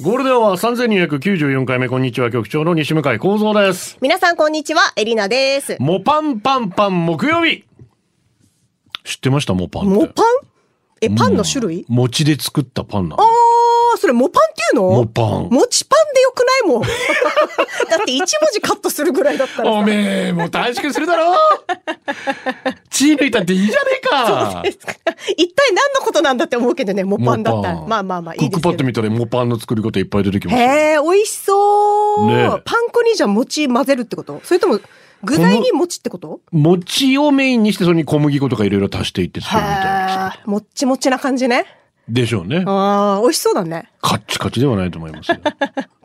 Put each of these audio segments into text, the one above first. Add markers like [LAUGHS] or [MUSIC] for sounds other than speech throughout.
ゴールデンは3294回目、こんにちは、局長の西向井幸三です。皆さんこんにちは、エリナです。もパンパンパン木曜日知ってました？もパン。モパン？え、パンの種類？餅で作ったパンなの。あー、それモパンっていうの？モパンもちパンでよくないもん。[LAUGHS] だって一文字カットするぐらいだったらさ。おめえ、もう短縮するだろ？[LAUGHS] 血抜いたっていいじゃねえか一体何のことなんだって思うけどね、モパンだったら。まあまあまあ、いクックパッ。ド見たらモパンの作り方いっぱい出てきましたよ。へえ、美味しそう、ねえパン粉にじゃあ餅混ぜるってこと？それとも具材に餅ってこと？餅をメインにしてそれに小麦粉とかいろいろ足していって作るみたいな。もっちもちな感じね。でしょうね。ああ、美味しそうだね。カッチカチではないと思いますよ。[LAUGHS]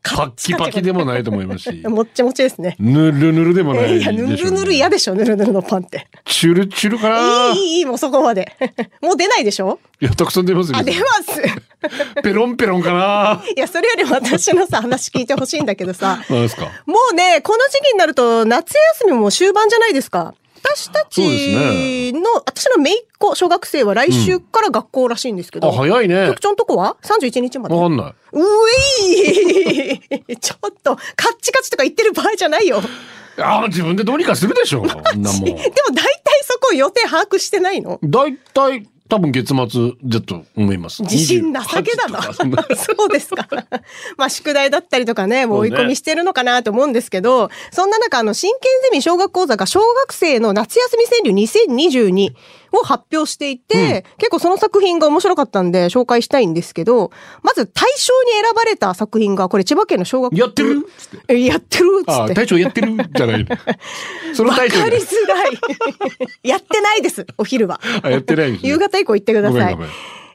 パッキパキでもないと思いますし。もっちもちですね。ぬるぬるでもないでしょう、えーいや、ね。ぬるぬる嫌でしょ、ぬるぬるのパンって。チュルチュルかないい、いい、いい、もうそこまで。[LAUGHS] もう出ないでしょ？いや、たくさん出ますよ。あ、出ます。[LAUGHS] ペロンペロンかないや、それよりも私のさ、話聞いてほしいんだけどさ、何ですか？もうね、この時期になると夏休みも終盤じゃないですか。私たちの、私の姪っ子、小学生は来週から学校らしいんですけど。あ、早いね局。長のとこは ?31 日まで。わかんなうえいちょっと、カッチカチとか言ってる場合じゃないよ。い。ああ、自分でどうにかするでしょ。[LAUGHS] でも大体そこ予定把握してないの？だいたい多分月末だと思います。自信なさげだな。28とかそんな [LAUGHS] そうですか。まあ宿題だったりとかね、もう追い込みしてるのかなと思うんですけど、そんな中、あの、真剣ゼミ小学講座が小学生の夏休み川柳2022を発表していて、結構その作品が面白かったんで紹介したいんですけど、まず対象に選ばれた作品が、これ千葉県の小学やってる？つってえやってる？っつって。隊長やってる？じゃない。[LAUGHS] そのわか隊長りづらい。[LAUGHS] やってないです、お昼は。あ、やってないね [LAUGHS] 夕方以降行ってください。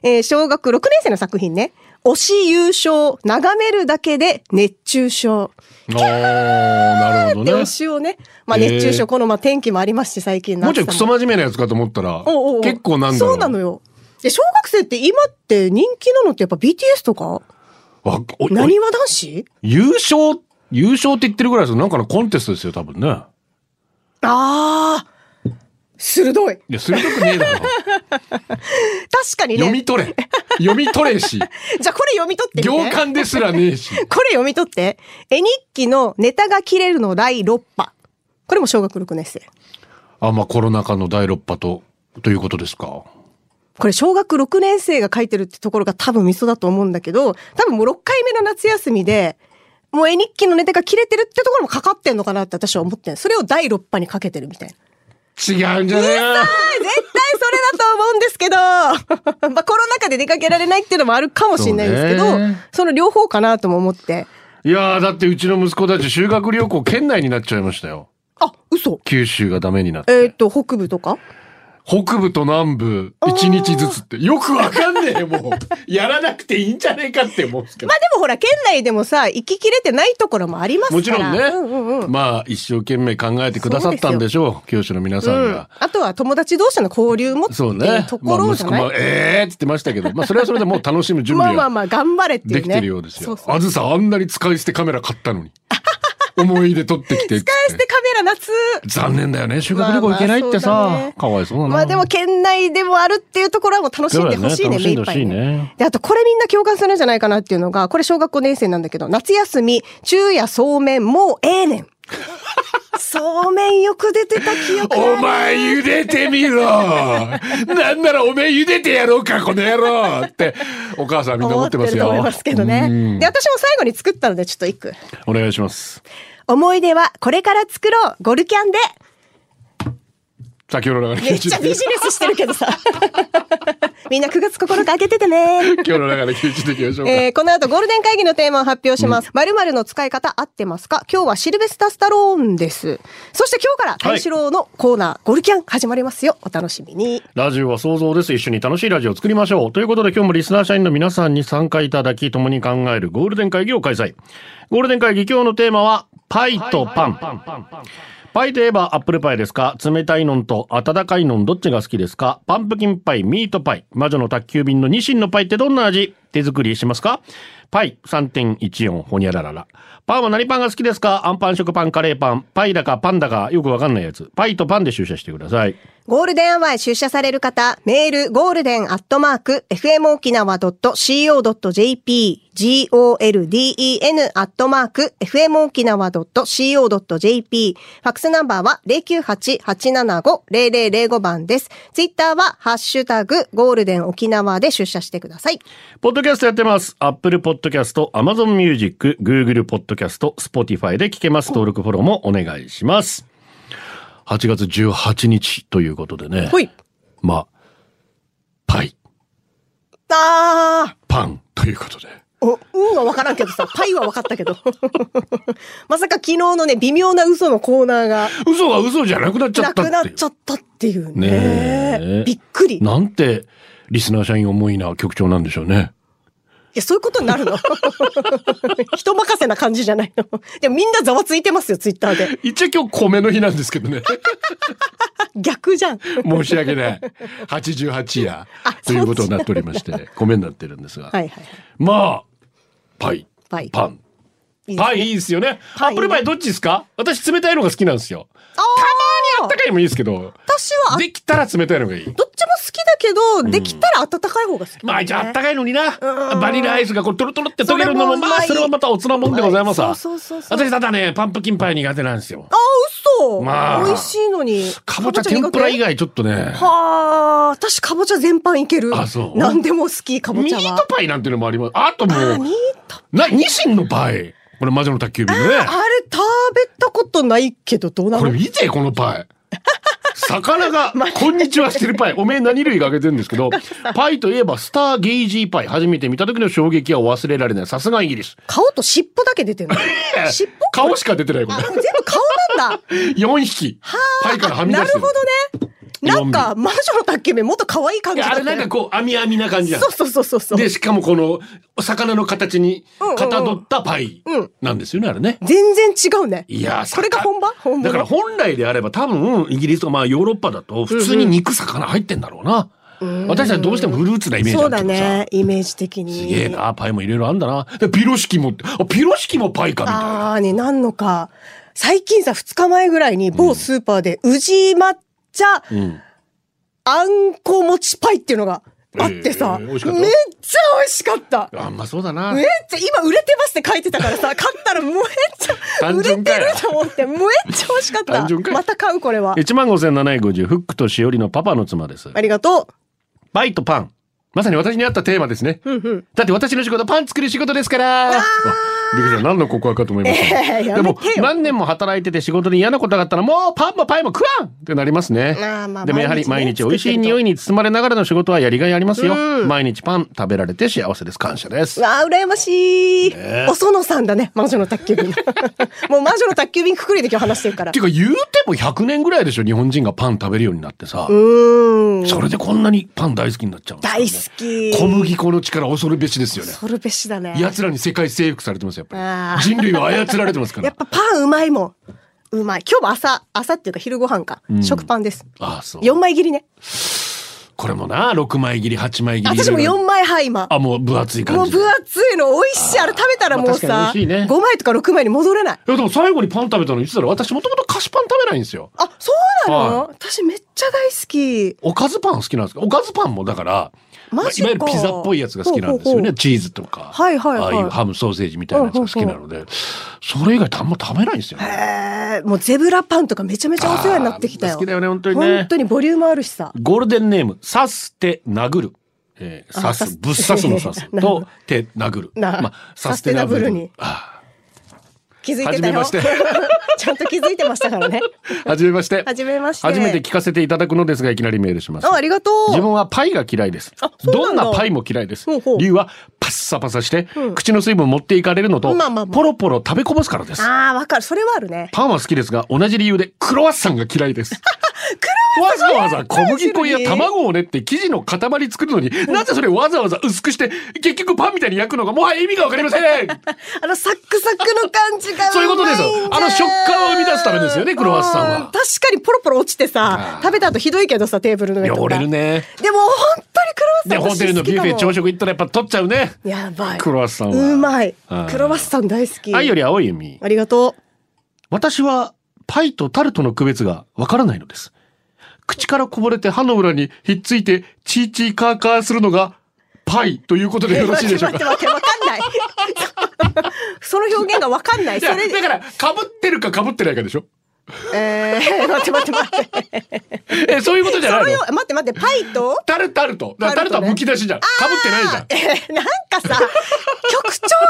えー小学6年生の作品ね。推し優勝、眺めるだけで熱中症。ああ、なるほね推。しをね。まあえー熱中症、このまあ天気もありますし、最近のもうちょいクソ真面目なやつかと思ったらおうおう結構なんだろう。そうなのよ。で、小学生って今って人気なのってやっぱ BTS とか？なにわ男子？優勝、優勝って言ってるぐらいですよ。なんかのコンテストですよ、多分ね。あー。鋭い。いや、鋭くねえだろ。[LAUGHS] 確かにね。読み取れ。[LAUGHS] 読み取れし。[LAUGHS] じゃあこれ読み取ってみて。行間ですらねえし。[LAUGHS] これ読み取って。絵日記のネタが切れるの第6波。これも小学6年生。あ、まあコロナ禍の第6波と、ということですか。これ小学6年生が書いてるってところが多分ミソだと思うんだけど、多分もう6回目の夏休みで、もう絵日記のネタが切れてるってところもかかってんのかなって私は思ってんそれを第6波にかけてるみたいな。違うんじゃねえな。絶対と思うんですけど、[LAUGHS] まあコロナ禍で出かけられないっていうのもあるかもしれないですけど、そそ,、の両方かなとも思って。いやー、だってうちの息子たち修学旅行県内になっちゃいましたよ。あ、嘘。九州がダメになって。えっ、と、北部とか？北部と南部、一日ずつって。よくわかんねえ、もう。やらなくていいんじゃねえかって思うんですけどまあ。でもほら、県内でもさ、行ききれてないところもありますから。もちろんね、うんうんうん。まあ一生懸命考えてくださったんでしょう教師の皆さんうんが、あとは友達同士の交流もってそういうねところじゃない、まあ、息子もええーって言ってましたけどまあそれはそれでもう楽しむ準備は [LAUGHS] まあまあまあ、頑張れっていうね。できてるようですよ、そうそうあずさあんなに使い捨てカメラ買ったのに [LAUGHS] 思い出撮ってきて使い捨てカメラ夏。残念だよね。修学旅行行けないってさ、まあまあね。かわいそうだな。まあでも県内でもあるっていうところはもう楽しんでほしいね、ね。い目いっぱいね。で、あとこれみんな共感するんじゃないかなっていうのが、これ小学校年生なんだけど、夏休み、昼夜そうめんもうええねん。[LAUGHS] そうめんよく出てた記憶おが前茹でてみろなんならおめえ茹でてやろうかこの野郎ってお母さんみんな思ってますよ思いますけどうね。んで、私も最後に作ったのでちょっと一句。お願いします思い出はこれから作ろう、ゴルキャンで。先ほどの流れめっちゃビジネスしてるけどさ。[LAUGHS] みんな9月9日開けててね。今日の流れ吸収できましょうか、えーこの後ゴールデン会議のテーマを発表します。〇〇の使い方合ってますか？今日はシルベスタ・スタローンです。そして今日から大志郎のコーナー、ゴルキャン始まりますよ。お楽しみに。ラジオは想像です。一緒に楽しいラジオを作りましょう。ということで今日もリスナー社員の皆さんに参加いただき、共に考えるゴールデン会議を開催。ゴールデン会議今日のテーマは、パイとパン。パイといえばアップルパイですか？冷たいのんと温かいのんどっちが好きですか？パンプキンパイ、ミートパイ、魔女の宅急便のニシンのパイってどんな味？手作りしますか？パイ3.14ほにゃららら。パンは何パンが好きですか？アンパン食パン、カレーパン、パイだかパンだかよくわかんないやつ。パイとパンで出社してください。ゴールデンアワーへ出社される方、メール、 golden アットマーク、fmokinawa.co.jp、golden アットマーク、fmokinawa.co.jp、ファックスナンバーは098-875-0005番です。ツイッターは、ハッシュタグ、ゴールデン沖縄で出社してください。ポッドキャストやってます。Apple Podcast、Amazon Music、Google Podcast、Spotify で聞けます。登録フォローもお願いします。8月18日ということでね。ほい。まあ、パイ、あー。パンということで。お、うんは分からんけどさ、[LAUGHS] パイは分かったけど。[LAUGHS] まさか昨日のね、微妙な嘘のコーナーが嘘が嘘じゃなくなっちゃなったっていう。くなっちゃったっていうね。ねえびっくり。いなんて、リスナー社員思いな局長なんでしょうね。や、そういうことになるの？[LAUGHS] 人任せな感じじゃないの？でもみんなざわついてますよ、ツイッターで。一応今日米の日なんですけどね。逆じゃん。申し訳ない。88夜あということになっておりまして、米になってるんですが。はいはい。まあ、パイ、パイパン。いいねパイいいですよね。アップルパイどっちですか？私冷たいのが好きなんですよ。ああったかいのもいいですけど、私は、できたら冷たいのがいい。どっちも好きだけど、できたら温かい方が好き、まあ、じゃああったい。かいのにな。うんバニラアイスがこうトロトロって溶けるのも、まあ、それはまたおつなもんでございますわ。そうそうそうそう私ただね、パンプキンパイ苦手なんですよ。あ、嘘、まあ美味しいのに。かぼちゃ天ぷら以外。外ちょっとね。はあ、私かぼちゃ全般いける。あそう何でも好き、かぼミちゃは。ートパイなんていうのもあります。あともあ、うミー、トな、ニシンのパイ。これ魔女の宅急便のね。あれ食べたことないけど、どうなの？これ見て、このパイ。[LAUGHS] 魚が、[LAUGHS] こんにちはしてるパイ。[LAUGHS] おめえ何類があげてるんですけど、パイといえばスターゲイジーパイ。初めて見た時の衝撃は忘れられない。さすがイギリス。顔と尻尾だけ出てるの。尻尾？顔しか出てない、こ。れ全部顔なんだ。4匹。パイからはみ出してる。なるほどね。なんか、魔女の宅急便もっと可愛い感じだったよれなんかこう、網網な感じなのそうそうそうそうそう。で、しかもこの、お魚の形にうんうんうんかたどったパイうんなんですよね、あれね。全然違うね。いやーこれが本場？本場だから本来であれば多分、イギリスとかまあヨーロッパだと普通に肉魚入ってんだろうな。私たちどうしてもフルーツなイメージそうだ。ね。イメージ的に。すげえな、パイもいろいろあんだな。でピロシキもピロシキもパイかみたいな。ああ、になんのか。最近さ、二日前ぐらいに某スーパーで、宇治抹茶、うん。あんこ餅パイっていうのがあってさ、えーめっちゃ美味しかった。あんまそうだな。めっちゃ、今売れてますって書いてたからさ、[LAUGHS] 買ったらめっちゃ、売れてると思って、めっちゃ美味しかった。また買う、これは。15,750、フックとしおりのパパの妻です。ありがとパイとパン。まさに私に合ったテーマですね。う。うんうん。だって私の仕事はパン作る仕事ですから。あびっくりした。何の告白かと思いました。えーやでも何年も働いてて仕事で嫌なことがあったらもうパンもパイも食わんってなりますね。まあでもやはり毎毎日美味しい匂いに包まれながらの仕事はやりがいありますよ。うん毎日パン食べられて幸せです。感謝です。わあ、羨ましい。ねお園さんだね、魔女の宅急便。[LAUGHS] もう魔女の宅急便くくりで今日話してるからっ。ていうか言うても100年ぐらいでしょ日本人がパン食べるようになってさ。それでこんなにパン大好きになっちゃうんですよね大好き。小麦粉の力恐るべしですよね。そるべしだね。奴らに世界征服されてますよやっぱり。人類は操られてますから [LAUGHS] やっ。ぱパンうまいもん。うまい。今日も朝、朝っていうか昼ご飯か。ん食パンです。ああ、そう。4枚切りね。これもな、6枚切り、8枚切り。私もいろいろ4枚半今。あ、もう分厚い感じで。もう分厚いの美味しい。あれ食べたらもうさ、味しいね5枚とか6枚に戻れない。いやでも最後にパン食べたのいつだろう私もともと菓子パン食べないんですよ。あ、そうなの、は私めっちゃ大好き。おかずパン好きなんですか？おかずパンもだから、まあマジかいわゆるピザっぽいやつが好きなんですよね。ほうほうほうチーズとか。はいはいはいああいうハムソーセージみたいなやつが好きなので、それ以外あんま食べないんですよね。もうゼブラパンとかめちゃめちゃお世話になってきたよ。好きだよね本当にね本当にボリュームあるしさ。ゴールデンネーム、刺すて殴る。えー、刺す、ぶっ刺すの刺す [LAUGHS] と、手殴る。なまあ、サステナブルサステナブルにあ気づいてたよ。はじめまして [LAUGHS] ちゃんと気づいてましたからね。ーはじめまして。はじめまして。初めて聞かせていただくのですが、いきなりメールします。あ、ありがとう。自分はパイが嫌いですあ。どんなパイも嫌いです。理由はパッサパサしてうん、口の水分持っていかれるのとまあまあまあ、ポロポロ食べこぼすからです。ああ、わかる。それはあるね。パンは好きですが、同じ理由でクロワッサンが嫌いです。[LAUGHS] わざわざ小麦粉や卵を練って生地の塊作るのに、なぜそれをわざわざ薄くして、結局パンみたいに焼くのがもはや意味がわかりませんあのサックサクの感じがそういうことですあの食感を生み出すためですよねクロワッサンは。うん確かにポロポロ落ちてさ食べた後ひどいけどさテーブルの上とか。汚れるね。でも本当にクロワッサで、ンホテルのビュッフェ朝食行ったらやっぱ取っちゃうね。やばい。クロワッサンは。うまい。クロワッサン大好き。愛より青い弓。ありがと私はパイとタルトの区別がわからないのです。口からこぼれて歯の裏にひっついてチーチーカーカーするのがパイということうでよろしいでしょうか？[LAUGHS] 待って待ってわかんない。[LAUGHS] その表現がわかんない。それだから、被ってるか被ってないかでしょ？えー、[LAUGHS] 待って待って待ってえ、そういうことじゃそないの待って待ってパイと？タルタルト。タルトは剥き出しじゃん。被ってないじゃん。えーなんかさ局長が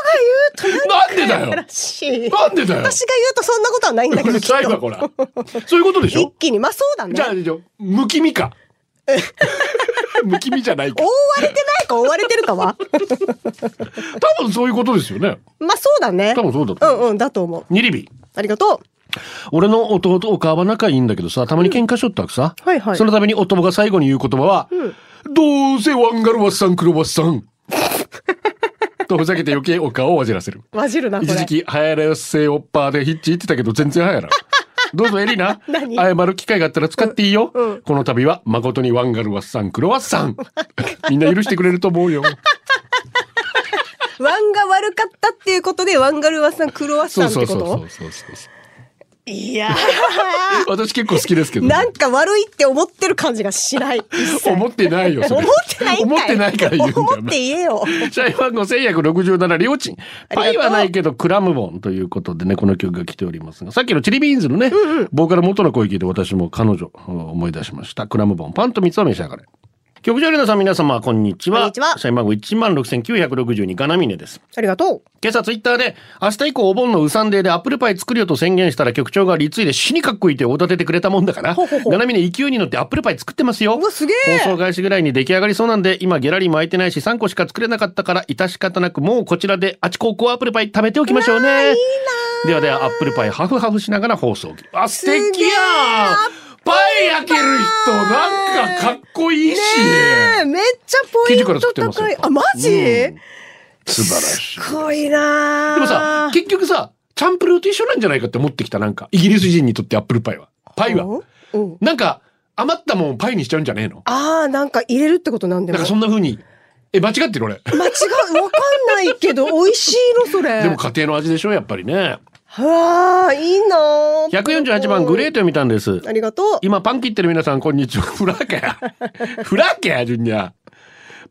言うとなんでだよなんでだよ。私が言うとそんなことはないんだけうるどきっとさいわ、こら。そういうことでし一ょ気にまあそうだねじゃあ、じゃあむきみか。むきみ [LAUGHS] じゃないか覆。われてないか覆われてるかは多分そういうことですよね。まあそうだね多分そうだと思う。うんうんだと思うニリビ。ありがと俺の弟お母は仲いいんだけどさ、たまに喧嘩しとったくさ。はいはいそのために夫が最後に言う言葉は、どうせワンガルワッサンクロワッサン。とふざけて余計お顔を煩わせる。うわじるな一時期流行らせおっぱーでヒッチ言ってたけど全然流行らん。[LAUGHS] どうぞエリナ。何？謝る機会があったら使っていいよ。うんうんこの度は誠にワンガルワッサンクロワッサン。[LAUGHS] みんな許してくれると思うよ。[LAUGHS] ワンが悪かったっていうことでワンガルワさんクロワッサそうンってこと？そうそうそうそうそう。いや [LAUGHS] 私結構好きですけどーね、なんか悪いって思ってる感じがしない思ってないよ。思ってない思ってないから言うんだよ。思って言えよ社員番号1167両親。ありがとうパイはないけどクラムボンということでね、この曲が来ておりますが、さっきのチリビーンズのね、ボーカル元の声聞いて私も彼女を思い出しました。クラムボン、パンと蜜を召し上がれ。局長の皆さん皆様、こんにちは。こんにちは社員番号16,962ガナミネです。ありがとう今朝ツイッターで、明日以降お盆のウサンデーでアップルパイ作るよと宣言したら局長がリツイで死にかっこいいっておだててくれたもんだから、ほうほうほうガナミネ勢いに乗ってアップルパイ作ってますよ。うわすげえ放送開始ぐらいに出来上がりそうなんで、今ギャラリーも空いてないし3個しか作れなかったから、致し方なくもうこちらであちここアップルパイ食べておきましょうね。ではではアップルパイハフハフしながら放送。あ、素敵すげえやんパイ焼ける人なんかかっこいいし。ねえめっちゃポイント高いあマジ、うん素晴らしい。すごいなーでもさ、結局さ、チャンプルーと一緒なんじゃないかって思ってきた、なんか。イギリス人にとってアップルパイは。パイは。なんか、余ったもんをパイにしちゃうんじゃねえの？ああなんか入れるってことなんでもなんかそんな風に。え、間違ってる俺。間違う？わかんないけど美味しいのそれでも家庭の味でしょ、やっぱりね。はあいいなー148番グレート読みたんです。ありがとう今パン切ってる皆さんこんにちは。フラケや。[LAUGHS] フラケや、ジュニア。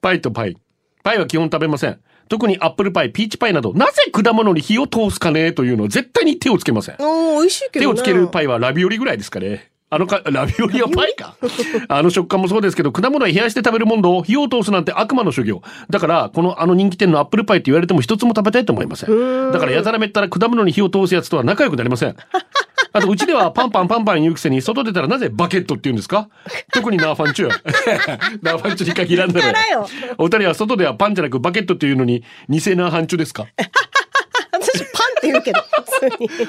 パイとパイ。パイは基本食べません。特にアップルパイ、ピーチパイなど、なぜ果物に火を通すかね？というのを絶対に手をつけません。おー美味しいけどね手をつけるパイはラビオリぐらいですかね。あのか、ラビオリはパイか。あの食感もそうですけど、果物は冷やして食べるものを火を通すなんて悪魔の修行。だから、このあの人気店のアップルパイって言われても一つも食べたいと思いません。だから、やたらめったら果物に火を通すやつとは仲良くなりません。[LAUGHS] あと、うちではパンパンパンパン言うくせに、外出たらなぜバケットって言うんですか？特にナーファンチュ [LAUGHS] ナーファンチュに限らんだろ。お二人は外ではパンじゃなくバケットっていうのに、偽ナーファンチュですか？って言うけど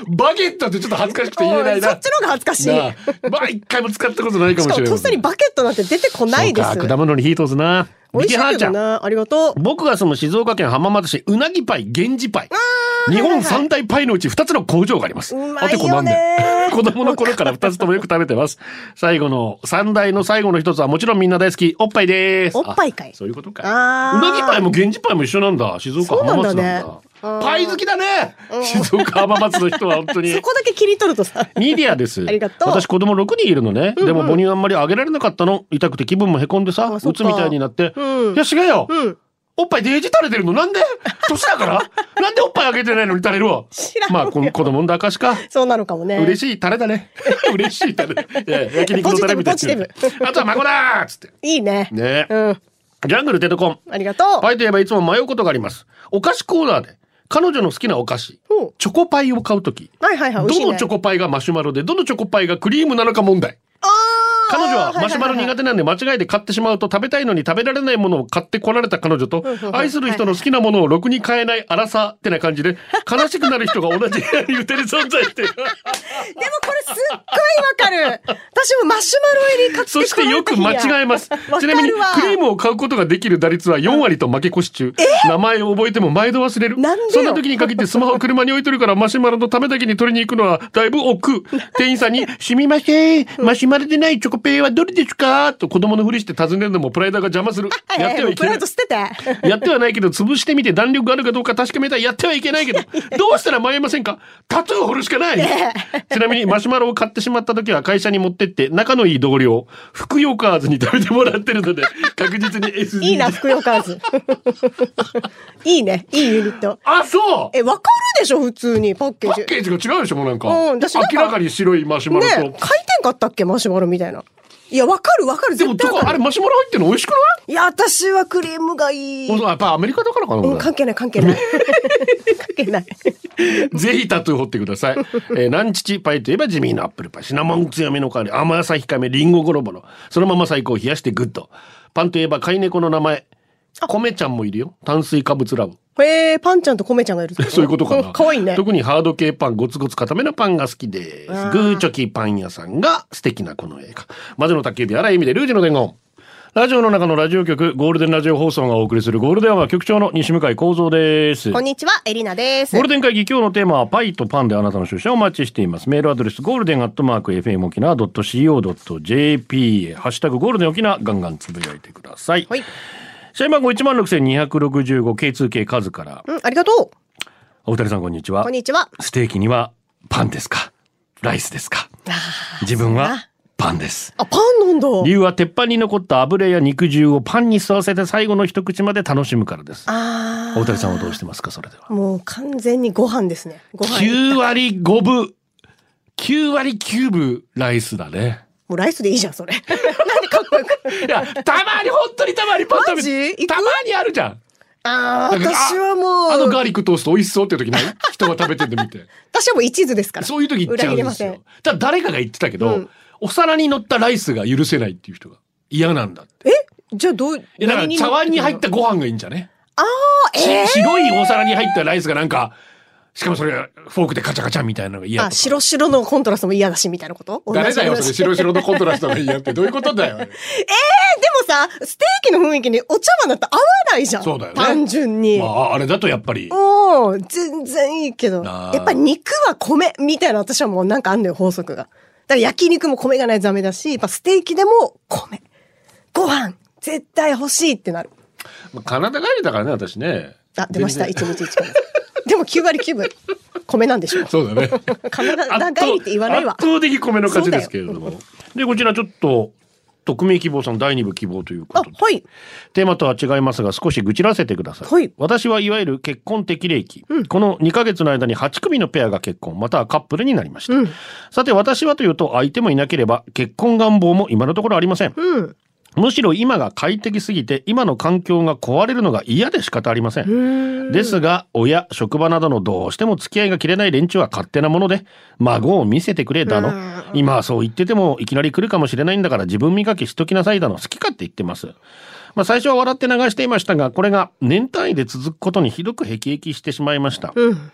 [LAUGHS] バゲットってちょっと恥ずかしくて言えないな。そっちの方が恥ずかしいまあ一回も使ったことないかしもしれない。とっさにバケットなんて出てこないですそうか果物に火通すな。美味しいけどな。ありがとう僕が住む静岡県浜松市うなぎパイ源氏パイ。日本三大パイのうち二つの工場があります。あてこなんで [LAUGHS] 子供の頃から二つともよく食べてます。最後の三大の最後の一つはもちろんみんな大好きおっぱいです。おっぱいかいあそういうことか。うなぎパイも源氏パイも一緒なんだ。静岡浜松なんだ。パイ好きだね。静岡浜松の人は本当に。そこだけ切り取るとさミディアです。ありがとう私子供6人いるのね。でも母乳あんまりあげられなかったの。痛くて気分もへこんでさ、うつみたいになって。うんいや、違うよ。うんおっぱいデージ垂れてるのなんで？年だから [LAUGHS] なんでおっぱいあげてないのに垂れるわまあ、この子供の証か。そうなのかもね嬉しいタレだね。嬉しいタレ。[LAUGHS] いや焼肉のタレみたいな。あとは孫だーっつって。いいねねうんジャングルテトコン。ありがとうパイといえばいつも迷うことがあります。お菓子コーナーで、彼女の好きなお菓子、チョコパイを買うとき、はいはいはいどのチョコパイがマシュマロで、どのチョコパイがクリームなのか問題。あー彼女はマシュマロ苦手なんで間違いで買ってしまうと食べたいのに食べられないものを買ってこられた彼女と愛する人の好きなものをろくに買えない荒さってな感じで [LAUGHS] 悲しくなる人が同じ部屋に二人存在してる。[LAUGHS] これすっごいわかる。私もマシュマロ入り買ってそしてよく間違えます。[LAUGHS] ちなみにクリームを買うことができる打率は4割と負け越し中。名前を覚えても毎度忘れる。そんな時に限ってスマホを車に置いてるからマシュマロのためだけに取りに行くのはだいぶ億劫。店員さんに、すみません、マシュマロでないチョコペイはどれですかと子供のふりして尋ねるのもプライドが邪魔する。[LAUGHS] やってはいけないプライド。捨てて。[LAUGHS] やってはないけど、潰してみて弾力があるかどうか確かめたらやってはいけないけど、[LAUGHS] どうしたら迷いませんか？タトゥーを彫るしかない、ちなみにマシュマロを買ってしまった時は会社に持ってって、仲のいい同僚、福ヨカーズに食べてもらってるので、確実に SDGs。いいな、福岡ズ。いいね。いいユニット。あ、そうえ、わかるでしょ普通に、パッケージ。パッケージが違うでしょもうなんか。うん私明らかに白いマシュマロと。ね回転かったっけマシュマロみたいな。いや、わかるわかる。でも、絶対わかあれマシュマロ入ってるの美味しくない？いや、私はクリームがいい。やっぱアメリカだからかな、うん、関係ない、関係ない。[LAUGHS] 関係ない。ぜひタトゥー彫ってください。えー、南乳パイといえば地味なアップルパイ。シナモン強めの香り、甘さ控えめ、リンゴゴロゴロ。そのまま最高冷やしてグッド。パンといえば飼い猫の名前。米ちゃんもいるよ。炭水化物ラブ。へえ、パンちゃんとコメちゃんがいる [LAUGHS] そういうことかな。かわいいね。特にハード系パン、ゴツゴツ固めのパンが好きです。グーチョキパン屋さんが素敵なこの映画。魔女の宅急便、荒井意味でルージュの伝言。ラジオの中のラジオ局、ゴールデンラジオ放送がお送りするゴールデンは局長の西向井幸三です。こんにちは、エリナです。ゴールデン会議今日のテーマはパイとパンであなたの出社をお待ちしています。メールアドレスゴールデンアットマーク FM 沖縄 .co.jp ハッシュタグゴールデン沖縄ガンガンつぶやいてください。はい。社員番号16265 K2K 数から。うん、ありがとお二人さんこんにちはう。こん。にちは。ステーキにはパンですか？ライスですか？自分はパンです。あ、パンなんだ。理由は鉄板に残った油や肉汁をパンに吸わせて最後の一口まで楽しむからです。あお二人さんはどうしてますか？それでは。あ。もう完全にご飯ですね。ご飯。9割5分。9割9分ライスだね。もうライスでいいじゃん、それ。[LAUGHS] いや、たまに、本当にたまにパン食べたまにあるじゃん。ああ、なんか私はもう。あのガーリックトースト美味しそうっていう時ない？人が食べてるの見て。私はもう一途ですから。そういう時言っちゃうんですよ裏切れません。。ただ誰かが言ってたけど、うんお皿に乗ったライスが許せないっていう人が嫌なんだって。じゃあどう、いやだから何茶碗に入ったご飯がいいんじゃね？ああ、ええし白いお皿に入ったライスがなんか、しかもそれフォークでカチャカチャみたいなのが嫌とあ、か。白白のコントラストも嫌だし、みたいなこと？誰だよ、それ？白白のコントラストが嫌ってどういうことだよ。[LAUGHS] でもさ、ステーキの雰囲気にお茶碗だって合わないじゃん。そうだよね単純に。まあ、あれだとやっぱり。おー全然いいけど。やっぱ肉は米みたいな私はもうなんかあんのよ、法則が。だから焼肉も米がないとダメだし、やっぱステーキでも米。ご飯、絶対欲しいってなる。まあカナダ帰りだからね、私ね。あ、出ました、一日一米。でも9割9分、米なんでしょ。そうだね。カナダ帰りって言わないわ圧。倒的米の勝ちですけれども。で、こちらちょっと、匿名希望さん第二部希望というこあとで。、はい。テーマとは違いますが少し愚痴らせてください、はい私はいわゆる結婚適齢期、この2ヶ月の間に8組のペアが結婚またはカップルになりました、うんさて私はというと相手もいなければ結婚願望も今のところありません、うん。むしろ今が快適すぎて今の環境が壊れるのが嫌で仕方ありません。ですが親職場などのどうしても付き合いが切れない連中は勝手なもので孫を見せてくれだの。今はそう言っててもいきなり来るかもしれないんだから自分磨きしときなさいだの。好き勝手言ってます。まあ最初は笑って流していましたがこれが年単位で続くことにひどく辟易してしまいました、うん。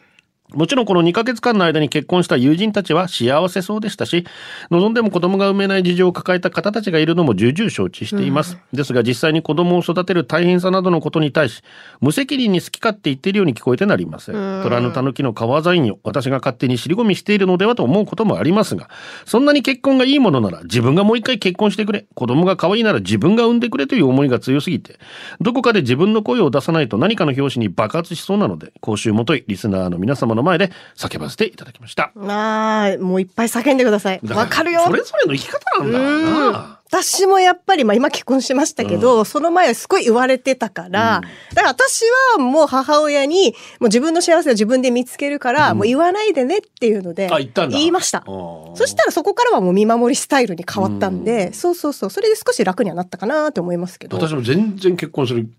もちろんこの2ヶ月間の間に結婚した友人たちは幸せそうでしたし、望んでも子供が産めない事情を抱えた方たちがいるのも重々承知しています。ですが実際に子供を育てる大変さなどのことに対し、無責任に好き勝手言っているように聞こえてなりません。虎の狸の川ザインを私が勝手に尻込みしているのではと思うこともありますが、そんなに結婚がいいものなら自分がもう一回結婚してくれ、子供が可愛いなら自分が産んでくれという思いが強すぎて、どこかで自分の声を出さないと何かの拍子に爆発しそうなので、講習もといリスナーの皆様の前で叫ばせていただきました。ああ、もういっぱい叫んでください。だわかるよ。それぞれの生き方なんだろうな。私もやっぱり、まあ今結婚してましたけど、その前はすごい言われてたから、だから私はもう母親に、もう自分の幸せを自分で見つけるから、もう言わないでねっていうので、あ言ったんだ言いました。そしたらそこからはもう見守りスタイルに変わったんで、そうそうそう、それで少し楽にはなったかなって思いますけど。私も全然結婚する。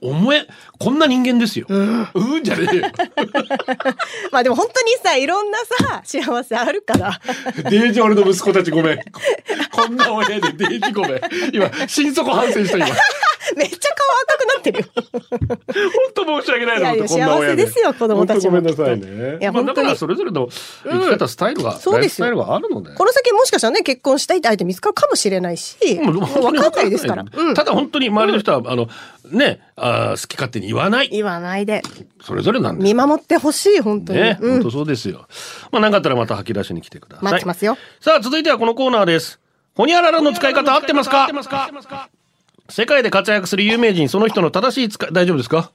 思え、こんな人間ですよ。うん、じゃねえよ。[LAUGHS] まあでも本当にさ、いろんなさ、幸せあるから。デージ俺の息子たちごめん。こんな親でデージごめん。今、心底反省した今。[LAUGHS] めっちゃ顔赤くなってるよ。本当申し訳ないなと思って。幸せですよ子供たちもごめんなさいね。いやまあ、だからそれぞれの生き方、スタイルが、そうですよライフスタイルがあるので。この先もしかしたらね、結婚したいって相手見つかるかもしれないし、もう分かんないですから。うん。ただ本当に周りの人は、あの、ね、あー好き勝手に言わない。言わないで。それぞれなんです見守ってほしい、本当に。ね、うん本当。そうですよ。まあ、なんかあったらまた吐き出しに来てください。待ってますよ。さあ、続いてはこのコーナーです。ホニャララの使い方合ってますか？世界で活躍する有名人、その人の正しい使い、大丈夫ですか？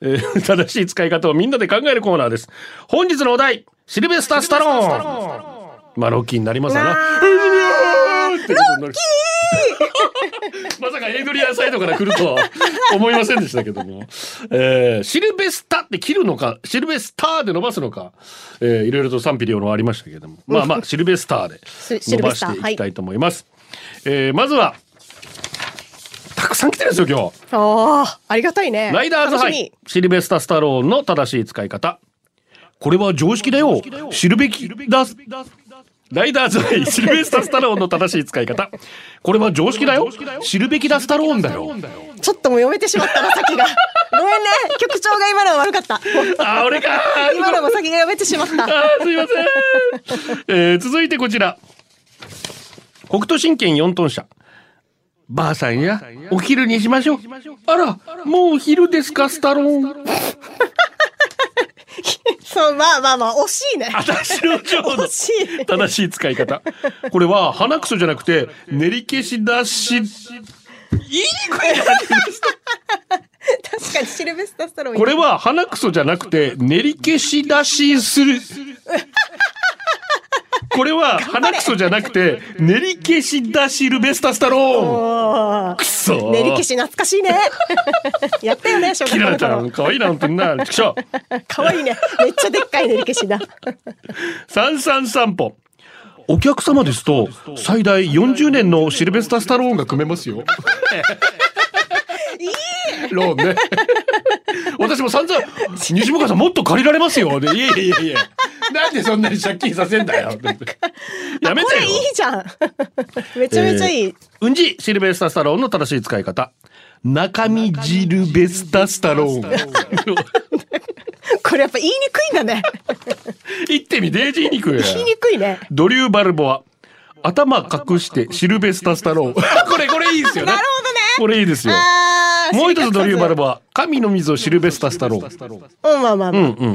えー正しい使い方をみんなで考えるコーナーです。本日のお題、シルベスター・スタローン。まあ、ロッキーになりますわな。[LAUGHS] ロッキー [LAUGHS] まさかエイドリアンサイドから来るとは思いませんでしたけども。えーシルベスタって切るのか、シルベスターで伸ばすのか、えーいろいろと賛否両論ありましたけれども。まあまあ、シルベスターでシ伸ばしていきたいと思います。えーまずは、たくさん来てるんですよ、今日。ああ、ありがたいね。ライダーズハイ、シルベスタ・スタローンの正しい使い方。これは常識だよ。知るべきだ。ライダーズハイ、[LAUGHS] シルベスタ・スタローンの正しい使い方。これは常識だよ。知るべきだスタローンだよ。み。ちょっともう読めてしまったな、先が。ごめんね。局長が今のは悪かった。あー、俺かー。今のも先が読めてしまった。あーすいません。えー続いてこちら。北斗神拳4トン車。ばあさんや、お昼にしましょう。あら、もうお昼ですか、スタローン。そう、まあまあまあ、惜しいね。私の情の惜しい。正しい使い方。これは鼻くそじゃなくて、練り消し出し、言いにくいな確かにシルベスタスタローン。これは鼻くそじゃなくて、練り消し出しする。これは鼻くそじゃなくて、練り消し出しルベスタスタローン。くそ練り消し懐かしいね。[LAUGHS] やったよね、小 [LAUGHS] 学キララちゃん、。可愛いな、本当にな。ちくしょう。かわいいね。めっちゃでっかい練り消しだ。[LAUGHS] 三三散歩。お客様ですと、最大40年のシルベスタ・スタローンが組めますよ。ローンね。[LAUGHS] 私も散々、西向さんもっと借りられますよ。で、いやいやいやなんでそんなに借金させんだよ。やめこれいいてよ。じゃん。[LAUGHS] めちゃめちゃいい。えーうんじ、シルベスタ・スタローンの正しい使い方。中身ジルベスタ・スタローン。[LAUGHS] これやっぱ言いにくいんだね。言ってみ、デージ言いにくい。言いにくいね。ドリュー・バルボア。頭隠してシルベスタ・スタローン。これ、これいいですよね。なるほどねこれいいですよ。もう一つドリュー・バルボ。ボア。神の水をシルベスタ・スタローン。うん、まあまあまあ。うんうんうんう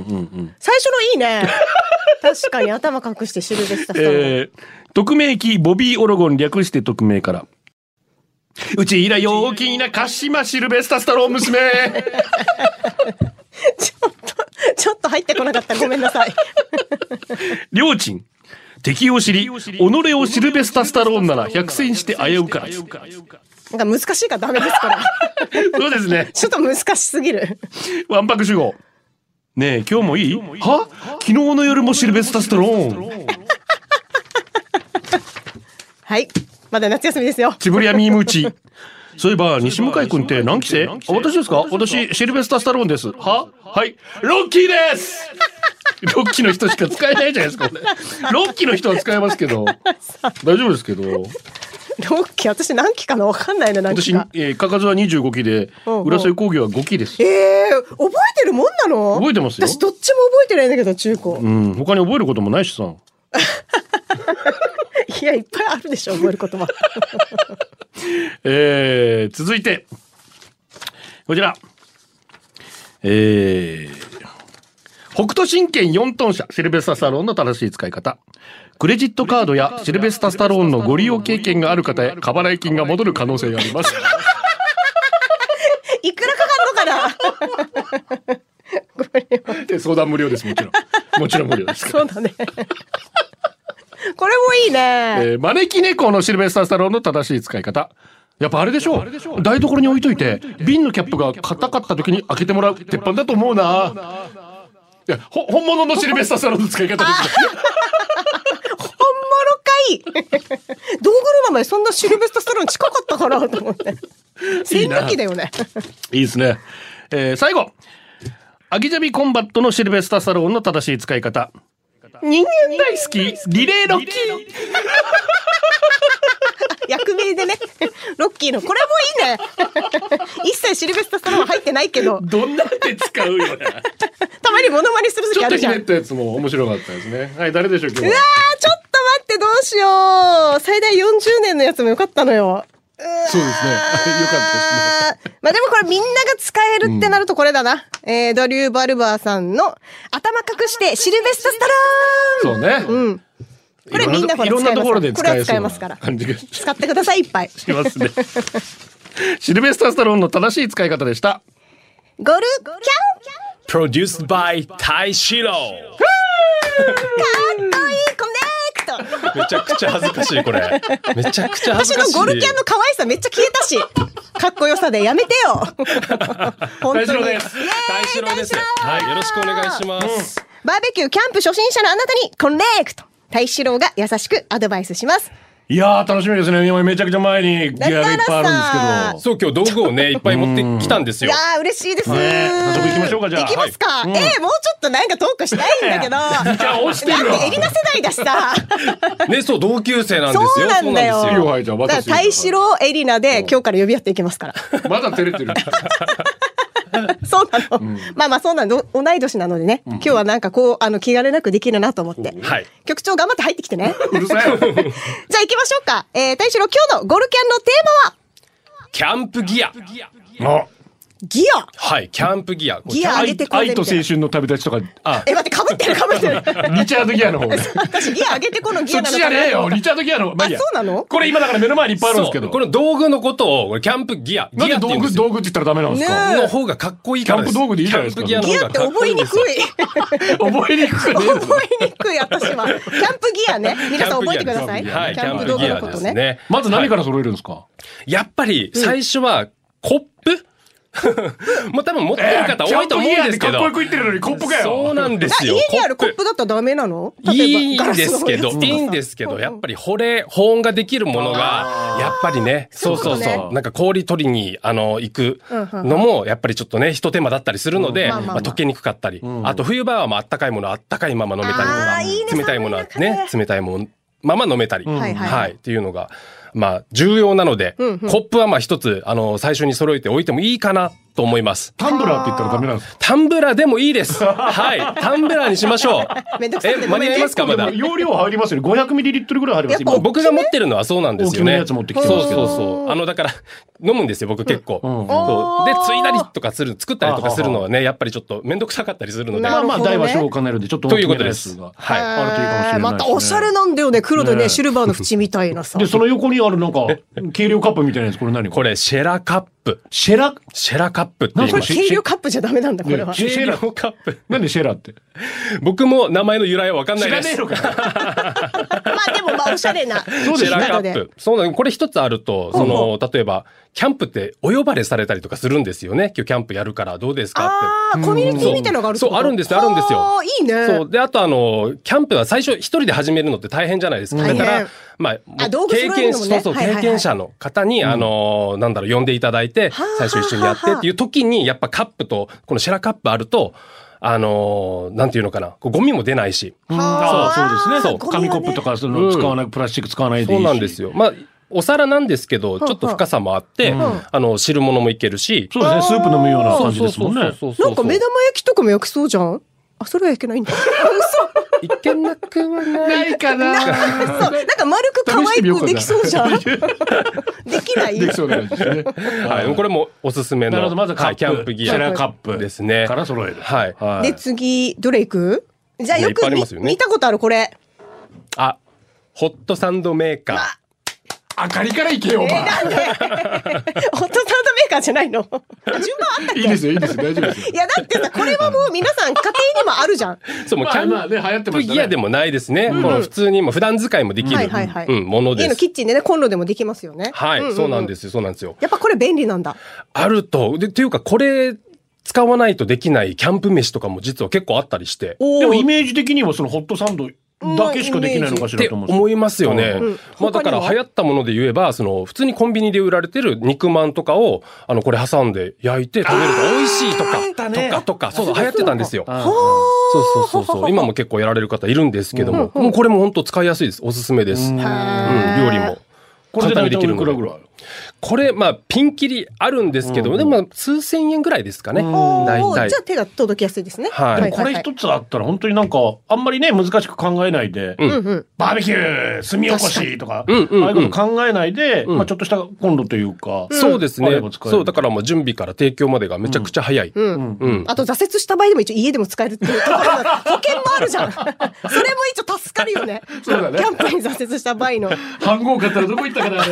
ん。最初のいいね。[LAUGHS] 確かに頭隠してシルベスタスタローン。えー、匿名機ボビー・オロゴン略して匿名から。うちいら陽気な鹿島シルベスタ・スタローン娘 [LAUGHS] ちょっと、ちょっと入ってこなかった。ごめんなさい。りょうちん。敵を知り、己をシルベスタ・スタローンなら百戦して危うからず。なんか難しいからダメですから。[LAUGHS] そうですね。ちょっと難しすぎる。わんぱく主語。ねえ、今日もいい？は？昨日の夜もシルベスタ・スタローン。はい。まだ夏休みですよ。チブリアミームーチ。そういえば、西向井君って何期生？あ私ですか？私、シルベスタ・スタローンです。は？はい。ロッキーです [LAUGHS] ロッキーの人しか使えないじゃないですか。ロッキーの人は使えますけど。[LAUGHS] 大丈夫ですけど。ロッキー、私何期かなわかんないな、何期私、か。えー、かかずは25期で、うんうん浦添工業は5期です。ええー、覚えてるもんなの？覚えてますよ私どっちも覚えてないんだけど、中高。うん、他に覚えることもないしさ。[LAUGHS] いや、いっぱいあるでしょ、覚える言葉。[LAUGHS] えー、続いて、こちら。えー、北斗神拳4トン車、シルベスタ・スタローンの正しい使い方。クレジットカードやシルベスタ・スタローンのご利用経験がある方へ、過払い金が戻る可能性があります。いくらかかんのかな？[LAUGHS] これは、で相談無料です、もちろん。[LAUGHS] もちろん無料です。そうだね。これもいいね。えー招き猫のシルベスタ・スタローンの正しい使い方。やっぱあれでしょう。台所に置いといて、瓶のキャップが硬かった時に開けてもらう鉄板だと思うな。いや、ほ、本物のシルベスタ・スタローンの使い方ですね。[LAUGHS] 本物かい道具のままそんなシルベスタスタローン近かったかなと思って。いい戦な闘機だよね。いいですね。えー最後。アギジャビコンバットのシルベスタ・スタローンの正しい使い方。人間大好き、リレーロッキー。[LAUGHS] りでね、ロッキーの、これもいいね。一切シルベスタ・スタローン入ってないけど、[LAUGHS] どんなんで使うよね。[LAUGHS] たまにモノマネするちょっとひ時あるじゃん。うわねったやつも面白かったですね。はい、誰でしょう今日ー、ちょは。っと待って、どうしよう。最大40年のやつもよかったのよ。そうですね。[LAUGHS] よかったですね。まあでもこれみんなが使えるってなるとこれだな。えー、ドリュー・バルバーさんの頭隠してシルベスタ・スタローンそうね。うん。これみんなほらいろんなところで使これはえそうな使えますから。使ってください、いっぱい。ますね。シルベスター・スタローンの正しい使い方でした。ゴルキャン Produced by タイシロかっこいいコネクトめちゃくちゃ恥ずかしいこれめちゃくちゃ恥私ずかしいのゴルキャンの可愛さめっちゃ消えたし。かっこよさでやめてよ。本当に。大志郎ですイエーイタイシロですはいよろしくお願いします、バーベキューキャンプ初心者のあなたにコネクト。大志郎が優しくアドバイスします。いやー、楽しみですね。今めちゃくちゃ前にギアがいっぱいあるんですけど。そう今日道具をねいっぱい持ってきたんですよいやー嬉しいです。ね早速行きましょうかじゃあ行きますか。えーもうちょっとなんかトークしたいんだけど。[LAUGHS] じゃあ落ちてるわだってエリナ世代だしさ。[LAUGHS] ねそう同級生なんですよそうなんだよ。そういいよはいじゃあだから私大志郎エリナで今日から呼び合っていきますから。[LAUGHS] まだ照れてる。[LAUGHS] そうなの。まあまあそうなの。同い年なのでね。今日はなんかこう、あの、気兼ねなくできるなと思って。はい局長頑張って入ってきてね。[LAUGHS] じゃあ行きましょうか。えー、大志郎今日のゴルキャンのテーマは？キャンプギアあギアはいキャンプギアギア上愛げてこうぜ愛と青春の旅立ちとか、あ、え、待って、被ってる被ってる。リチャードギアの方。[LAUGHS] 私ギア上げてこのギそっアなのちじゃねえよ。リチャードギアの方。まあいいやあそうなの？これ今だから目の前にいっぱいあるんですけど。この道具のことをこれキャンプギアなんで道具、ギアって言うんですよ道具って言ったらダメなんですか？ねの方がかっこいいキャンプ道具でいいじゃないですかキャンプギアの方がギアって覚えにくよい。覚えにくくねえの覚えにくい、私は。キャンプギアね。皆さん覚えてください。はいキャンプ道具ギアのことね。まず何から揃えるんですか？やっぱり最初はコップ [LAUGHS] もう多分持ってる方多いと思うんですけど。キャンプギアでかっこよく言ってるのにコップかよ。そうなんですあよ。家にあるコップだったらダメなの？いいんですけど、いいんでですけど、やっぱり保冷、保温ができるものが、やっぱりね、そうそうそう。なんか氷取りに、あの、行くのも、やっぱりちょっとね、一手間だったりするので、まあ溶けにくかったり、あと冬場はまああったかいものあったかいまま飲めたりとあか冷たいものはね、冷たいものまま飲めたり、はい、っていうのが、まあ、重要なので、コップはまあ一つ、あの、最初に揃えておいてもいいかなと思います。タンブラーって言ったらダメなんですか？タンブラーでもいいです。はい。タンブラーにしましょう。めんどくさいえ、間に合いますか？まだ。容量入りますよね。500ミリリットルぐらい入ります。やっぱ今僕が持ってるのはそうなんですよね。大きめのやつ持ってきてそうますけどそうそう。あの、だから、飲むんですよ、僕結構。んそうで、ついだりとかする、作ったりとかするのはね、やっぱりちょっとめんどくさかったりするので。まあまあ、大は小を兼ねるんで、ちょっとということです。はいあるといいかもしれない。またおしゃれなんだよね。黒でねね、シルバーの縁みたいなさ。で、その横にあるなんか、軽量カップみたいなやつ、これ何？これ、シェラカップ。シェラ、シェラカップって言いこれます。軽量カップじゃダメなんだ、これは。ねシェラ軽量カップ。なんでシェラって？僕も名前の由来はわかんないです。知らねえのかよ。[LAUGHS] まあでも、まあおしゃれな。そうですねシェラカップ。そうなの。これ一つあると、その、例えば、キャンプってお呼ばれされたりとかするんですよね。今日キャンプやるからどうですかって。ああ、コミュニティみたいなのがあるそうあるんですよあるんですよああ、いいね。そう。で、あとあの、キャンプは最初一人で始めるのって大変じゃないですか。だから、まあ、あ道具揃え経験、るのもねそうそう、はいはいはい経験者の方に、あの、なんだろう、呼んでいただいてはあ、最初一緒にやってっていう時に、やっぱカップと、このシェラカップあると、あの、なんていうのかな、こうゴミも出ないし。ああ、そうですね。そう紙コップとか、その、使わない、プラスチック使わないでいいし。そうなんですよ。まあ、お皿なんですけど、ちょっと深さもあって、あの、汁物もいけるし。そうですね。スープ飲むような感じですもんね。なんか目玉焼きとかも焼きそうじゃん？あ、それはいけないんだ。いけなくはない。いかなそう、なんか丸く可愛くできそうじゃん。できない？できそうな感じですね。はい、これもおすすめの、なるほど、まずカッはい、プ、キャンプギアシェラカップですね。から揃える。はい。で、次、どれいく？じゃあよく見ありますよね見たことあるこれ。あ、ホットサンドメーカー。明かりからいけよ、お前。ホッ [LAUGHS] トサンドメーカーじゃないの？順番あったっけいいですよ、いいですよ、大丈夫ですよ。いや、だってさ、これはもう皆さん家庭にもあるじゃん。そう、もうキャンまあまあね流行ってましたねプギアでもないですね。この普通にもう普段使いもできる、はいはいはい。うん、ものです。家のキッチンでね、コンロでもできますよね。はい、んんんそうなんですよ、そうなんですよ。やっぱこれ便利なんだ。あると、で、っていうか、これ、使わないとできないキャンプ飯とかも実は結構あったりして。おでもイーメージ的にはそのホットサンドだけしかできないのかしらと思思いますよね。ん。まあだから流行ったもので言えば、その普通にコンビニで売られてる肉まんとかを、あの、これ挟んで焼いて食べると美味しいとか、とかとか、そう、流行ってたんですよ。あそうそうそうそう。今も結構やられる方いるんですけども、もうこれも本当使いやすいです。おすすめです。うん、料理も。これでできるのでおいくらぐらいこれ、まあ、ピンキリあるんですけど、でもまあ、数千円ぐらいですかね。大体じゃ。あ手が届きやすいですね。はいでもこれ一つあったら本当になんかあんまりね難しく考えないで、うんうん。バーベキュー炭起こしとかうんうんうんああいうこと考えないで、んまあ、ちょっとしたコンロというか、そうですねそう、だからもう準備から提供までがめちゃくちゃ早い。うん。うん。あと挫折した場合でも一応家でも使えるっていうところが [LAUGHS] 保険もあるじゃん。[LAUGHS] それも一応助かるよね。そうだねキャンプに挫折した場合の。[LAUGHS] 飯盒買ったらどこ行ったかな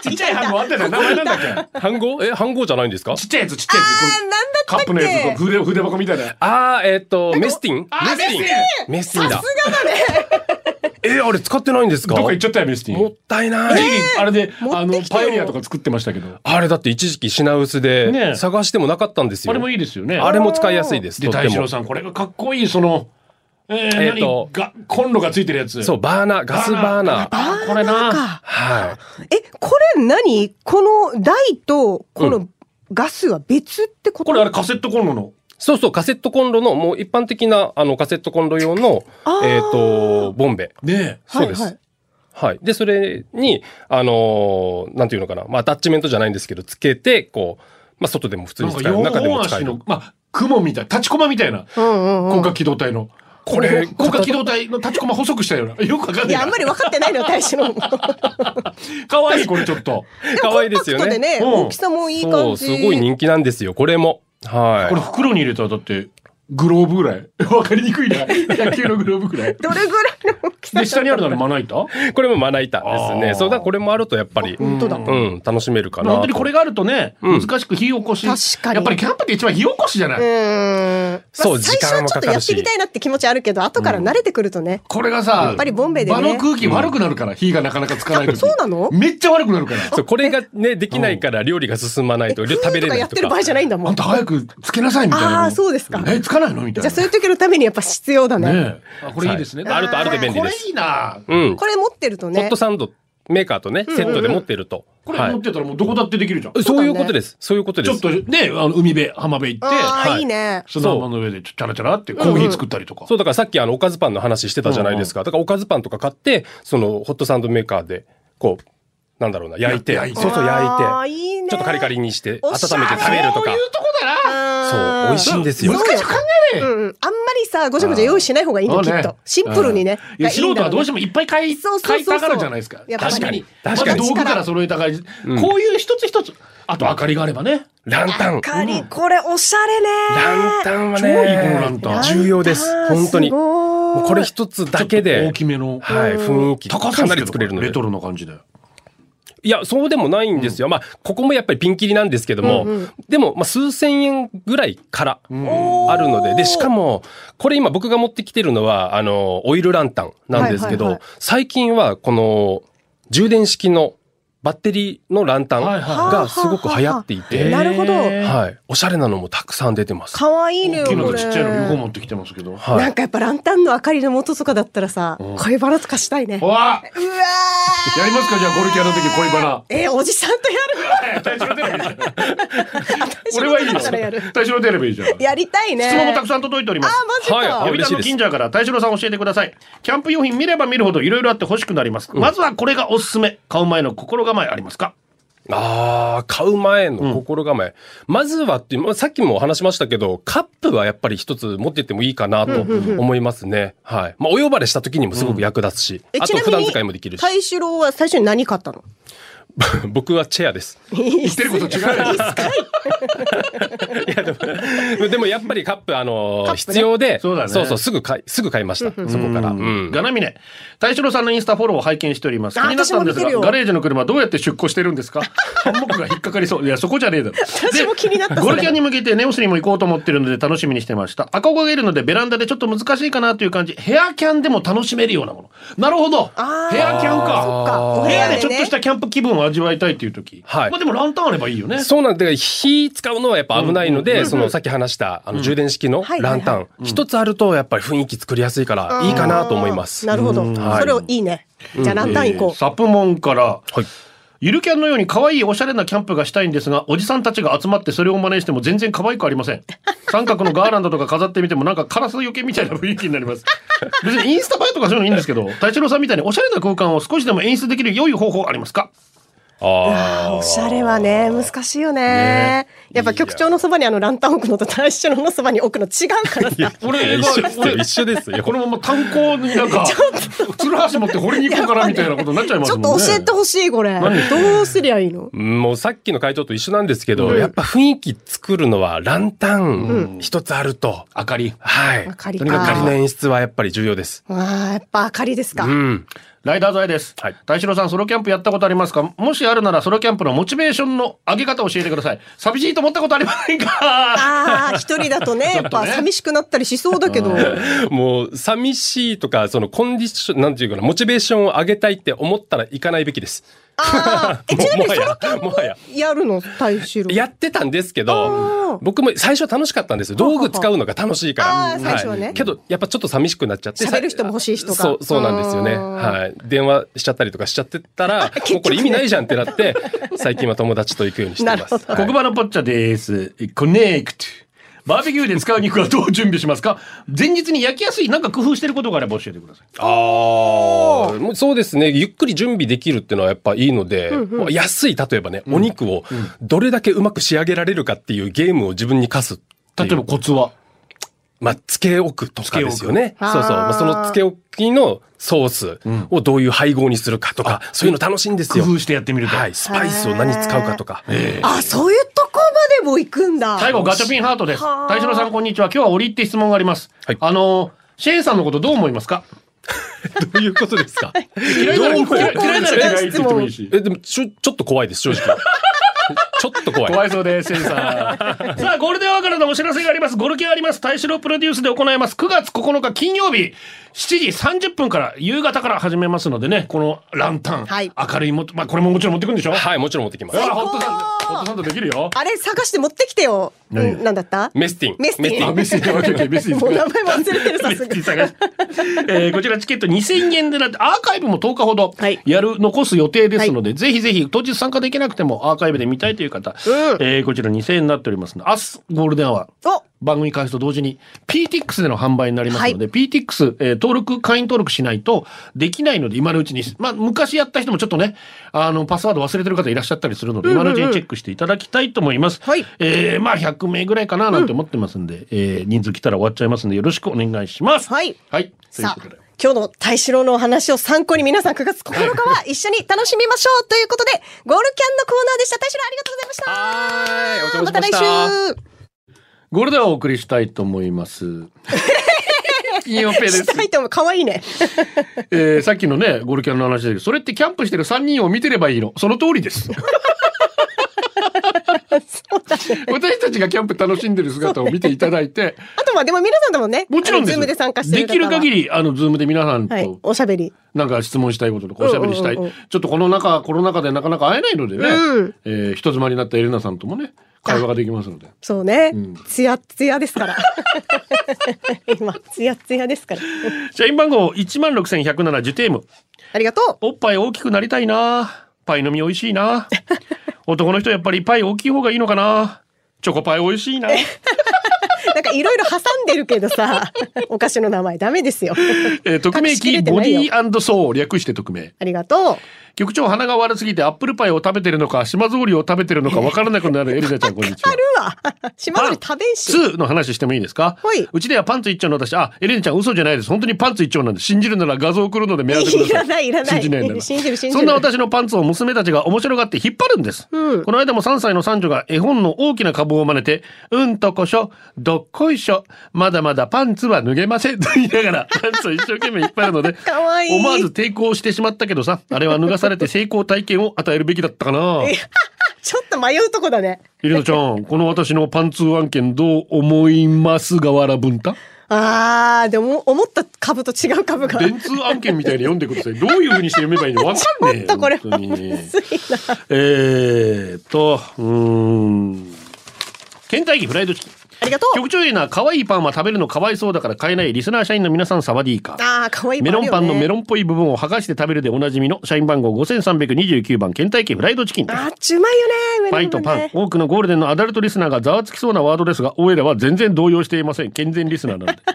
ちっちゃい飯盒あったよね名前なんだっけ？飯盒え、飯盒じゃないんですか？ちっちゃいやつちっちゃいやつ。なんだったっけ？カップのやつこう筆筆箱みたいな。あー、えっと、メスティン？あーメスティン。メスティメスティンだ。え、あれ使ってないんですか？どっか行っちゃったよメスティン。もったいない。あれであの持ってきてよ。パエリアとか作ってましたけど。あれだって一時期品薄でね探してもなかったんですよ。あれもいいですよね。あれも使いやすいです。でとっても。大志郎さんこれがかっこいいそのえー、えーと何？がコンロがついてるやつ。そう、バーナー、ガスバーナー。あこれな。か。はえ、これ何？この台とこのガスは別ってこと？これあれカセットコンロの。い。そうそう、カセットコンロの、もう一般的な、あの、カセットコンロ用のえっと、ボンベ。ねそうです。はいはい。で、それに、あのーなんていうのかな、まあ、アタッチメントじゃないんですけど、つけて、こう、まあ、外でも普通に使える、中でも使える。本足の。まあ雲みたい立ちコマみたいな。うんうんうん。広角機動隊のこれ、広角機動隊の立ちコマ細くしたようなよくわかんないいや、あんまり分かってないのよ、大使の。[LAUGHS] かわいいこれちょっと可愛いですよコンパクトでね。ね、うん大きさもいいそう、感じ。すごい人気なんですよ、これも。はこれ袋に入れたらだってグローブぐらい？[LAUGHS] わかりにくいな。[LAUGHS] 野球のグローブぐらい。どれぐらいの大きさで下にあるのはまな板？い。これもまな板ですね。そうだ、これもあるとやっぱり、本当だ。うん、楽しめるかなと。本当にこれがあるとね、うん。難しく火起こし。確かに。やっぱりキャンプって一番火起こしじゃない、うーん。そうまあ最初はちょっとやってみたいなって気持ちあるけど、後から慣れてくるとね。これがさやっぱりボンベでね。場の空気悪くなるから、火がなかなかつかない時。そうなの？めっちゃ悪くなるから。そう、これがね、できないから料理が進まないと、え食べれないとか。やってる場合。じゃないんだもん。あんた早くつけなさいみたいなあーそうですか。えつかないの？みたいな。じゃあそういう時のためにやっぱ必要だね。ねえ。あこれいいですね、はい。あるとあるで便利です。これいいな。うん。これ持ってるとね。ホット。サンドメーカーとね、セットで持ってると。これはい。持ってたらもうどこだってできるじゃん、そういうことです。そういうことです。ちょっとねあの海辺浜辺行ってああ、はい。いいね。砂浜の上でちょチャラチャラってコーヒー作ったりとか、そう、だからさっきあの、おかずパンの話してたじゃないですか。だからおかずパンとか買って、その、ホットサンドメーカーで、こう、なんだろうな、焼いて、焼いてそうそう焼いて。ちょっとカリカリにして、温めて食べるとか。そうい。うとこだなそう、美味しいんですよ。難しく考えねうんうん。あんまりさ、ごちゃごちゃ用意しない方がいいんだよ、きっと。シンプルにね。いや素人はどうしても。もいっぱい買いそうそうそうそう買いたがるじゃないですか確かに確かにまず道具から揃えた感じ、こういう一つ一つあと明かりがあればねランタン。かり、これおしゃれね。ランタンは超いいこのラねンタン、重要です。本当に。これ一つだけでと大、きめのはい、雰囲気高かなり作れるのでレ。トロな感じでいや、そうでもないんですよ。まあ、ここもやっぱりピンキリなんですけども、でも、まあ、数千円ぐらいからあるので、で、しかも、これ今僕が持ってきてるのは、あの、オイルランタンなんですけど、最近はこの、充電式のバッテリーのランタンがすごく流行っていて、なるほどえーはい。おしゃれなのもたくさん出てます。かわいいね、大きいのことれ。ちっちゃいの両方持ってきてますけどはいなんかやっぱランタンの明かりの元とかだったらさ、恋バナとかしたいね。うわわあーやりますかじゃあゴルキャの時恋バナえー、おじさんとや大将テレビ俺はいいよ。大将テレビいいじゃんやりたいね。質問もたくさん届いておりますあ、マジか。はい呼び出の近所から大志郎さん教えてください。キャンプ用品見れば見るほどいろいろあって欲しくなります。まずはこれがおすすめ。買う前の心構えありますか？ああ、買う前の心構え。まずはってまあさっきも話しましたけど、カップはやっぱり一つ持ってってもいいかなと思いますね。はい。まあ、お呼ばれした時にもすごく役立つし、えあと普段使いもできるし。大志郎は最初に何買ったの？[LAUGHS] 僕はチェアです。言ってること違うよ。いや、でも、でもやっぱりカップ、あのね必要で、そうだねそうそう、すぐ買い、すぐ買いました。そこから。うん。ガナミネ。大志郎さんのインスタフォローを拝見しております。気あになったんですが、ガレージの車どうやって出庫してるんですか？ハンモックが引っかかりそう。いや、そこじゃねえだろ。私も気になったゴルキャンに向けてネオスにも行こうと思ってるので楽しみにしてました。赤子がいるのでベランダでちょっと難しいかなという感じ。ヘアキャンでも楽しめるようなもの。なるほど。ヘアキャンそっか。か。お部部屋屋でねでちょっとし。たキャンプ気分を味わいたいっていう時。はいまあでもランタンあればいいよね。そうなんで、火使うのはやっぱ危ないので、そのさっき話した、あの、充電式のはいランタン、一つあるとやっぱり雰囲気作りやすいから、いいかなと思います。なるほど。はいそれをいいね。じゃあランタン行こえーサプモンから、はい。ゆるキャンのように可愛いおしゃれなキャンプがしたいんですが、おじさんたちが集まってそれを真似しても全然可愛くありません。三角のガーランドとか飾ってみてもなんかカラスよけみたいな雰囲気になります。[LAUGHS] 別にインスタ映えとかそういうのいいんですけど、大志郎さんみたいにおしゃれな空間を少しでも演出できる良い方法ありますか？ああ。おしゃれはね、難しいよね。ねやっぱ局長のそばにあのランタン置くのと大将のそばに置くの違うからさ。俺一緒ですよ、一緒ですよ。このまま炭鉱になんか、つるはし持って掘りに行こうかなみたいなことになっちゃいますちょもんね。っと教えてほしい、これ。どうすりゃいいの？うんもうさっきの回答と一緒なんですけど、やっぱ雰囲気作るのはランタン一つあると。明かり？はい。明かりかとにかく明かりの演出はやっぱり重要です。ああ、やっぱ明かりですか。うん。ライダーザイです。はい大志郎さん、ソロキャンプやったことありますか？もしあるなら、ソロキャンプのモチベーションの上げ方を教えてください。寂しいと思ったことありませんか？ああ、一人だ [LAUGHS] とね、やっぱ寂しくなったりしそうだけど。もう、寂しいとか、そのコンディション、なんていうかな、モチベーションを上げたいって思ったら行かないべきです。ああ、[LAUGHS] え、ちなみにソロキャンプもはや。やるの？大。やってたんですけど、僕も最初楽しかったんですよ。道具使うのが楽しいから。最初はねけど、やっぱちょっと寂しくなっちゃって。喋る人も欲しい人がそう、そうなんですよね。はい。電話しちゃったりとかしちゃってたら、[LAUGHS] もうこれ意味ないじゃんってなって、最近は友達と行くようにしてます。[LAUGHS] 黒板のポッチャです。コネクト。バーベキューで使う肉はどう準備しますか？前日に焼きやすいなんか工夫してることがあれば教えてください。ああ、もうそうですね。ゆっくり準備できるっていうのはやっぱいいので、もう安い、例えばね、お肉をどれだけうまく仕上げられるかっていうゲームを自分に課す。例えばコツは？まあ、つけ置くとかですよね。そうそう。まあ、そのつけ置きのソースをどういう配合にするかとか、そういうの楽しいんですよ。工夫してやってみると。はい。スパイスを何使うかとか。あ、そういうとこまでも行くんだ。最後、ガチャピンハートです。はあ大志郎さん、こんにちは。今日は折りって質問があります。はいあの、シェーンさんのことどう思いますか？[LAUGHS] どういうことですか？嫌いなら嫌いなら嫌いって言ってもいいし。え、でも、ちょ、ちょっと怖いです、正直。ちょっと怖い。怖いそうです、さん。[LAUGHS] さあ、ゴールデンアワーからのお知らせがあります。ゴルキャンあります。大志郎プロデュースで行います。9月9日金曜日、7時30分から、夕方から始めますのでね、このランタン、はい。明るいも、まあ、これももちろん持ってくんでしょ？はい、もちろん持ってきます。あ。ホットサンド、ホットサンドできるよ。あれ探して持ってきてよ。何？うんなんだった？メスティン。メスティン。あ、メッセージ、オッケーオッケー [LAUGHS] メッセージ。もう名前忘れてるさすが。えーこちらチケット2000円でなって、アーカイブも10日ほどはい。やる、残す予定ですので、ぜひぜひ当日参加できなくてもアーカイブで見たいという方、うん。えーこちら2000円になっておりますので、明日ゴールデンアワー。お番組開始と同時に PTX での販売になりますので、 Peatix、えー登録、会員登録しないとできないので、今のうちに、まあ、昔やった人もちょっとね、あの、パスワード忘れてる方いらっしゃったりするので、今のうちにチェックしていただきたいと思います。はいえーまあ、100名ぐらいかななんて思ってますんで、えー人数来たら終わっちゃいますんで、よろしくお願いします。はいはい。ということで。、今日の大志郎のお話を参考に皆さん9月9日は一緒に楽しみましょうということで、ゴールキャンのコーナーでした。大志郎ありがとうございました。はーいおまたました来週。ゴールデンをお送りしたいと思います。[LAUGHS] 金曜ペイです。したいと思う。かわいいね。えーさっきのね、ゴールキャンの話だけど、それってキャンプしてる3人を見てればいいの。その通りです。[LAUGHS] 私たちがキャンプ楽しんでる姿を見ていただいて、あとまあでも皆さんでもね、もちろんです。ズームで参加してるできる限り。り、あの、ズームで皆さんはいと、、おしゃべり。なんか質問したいこととかおしゃべりしたい。ちょっとこの中、コロナ禍でなかなか会えないのでね、うんえー人妻になったエレナさんともね、会話ができますので。そうねん。つやつやですから。[LAUGHS] 今、つやつやですから。社員番号16,107ジュテーム。ありがとう。おっぱい大きくなりたいな。パイの実美味しいな。[LAUGHS] 男の人やっぱりパイ大きい方がいいのかな。チョコパイ美味しいな。[LAUGHS] なんかいろいろ挟んでるけどさ、[LAUGHS] お菓子の名前ダメですよ。えー匿名隠しきれキーボディーソー略して匿名。ありがとう。局長鼻が悪すぎてアップルパイを食べてるのか島ぞうりを食べてるのかわからなくなるエリナちゃんこんにちはあ。るわ。島より食べんし。2の話してもいいですか？はいうちではパンツ一丁の私、あ、エレンちゃん嘘じゃないです。本当にパンツ一丁なんで、信じるなら画像送るので目当てください。いらないいらない信じないなら信じる信じるそんな私のパンツを娘たちが面白がって引っ張るんです。うんこの間も3歳の三女が絵本の大きな株を真似て、うんとこしょ、どっこいしょ、まだまだパンツは脱げませんと言いながら、パンツを一生懸命引っ張るので、[LAUGHS] かわいい思わず抵抗してしまったけどさ、あれは脱がされて成功体験を与えるべきだったかな。[LAUGHS] ちょっと迷うとこだね。エレナちゃん、[LAUGHS] この私のパンツ案件どう思いますがわら文太あー、でも思った株と違う株が。電通案件みたいに読んでください。どういう風にして読めばいいの？わかんねえ。ちょっとこれはむずいな。えーっと、うーん。倦怠期フライドチキン。ありがとう。局長エリナ、可愛いパンは食べるのかわいそうだから買えないリスナー社員の皆さんサワディーカー。ああ、かわいいメロンパンのメン。ロンっぽい部分を剥がして食べるでおなじみの社員番号5329番ケンタッキーフライドチキンあー、ちうまいよね。パイとパンね。多くのゴールデンのアダルトリスナーがざわつきそうなワードですが、おいらは全然動揺していません。健全リスナーなので。[LAUGHS]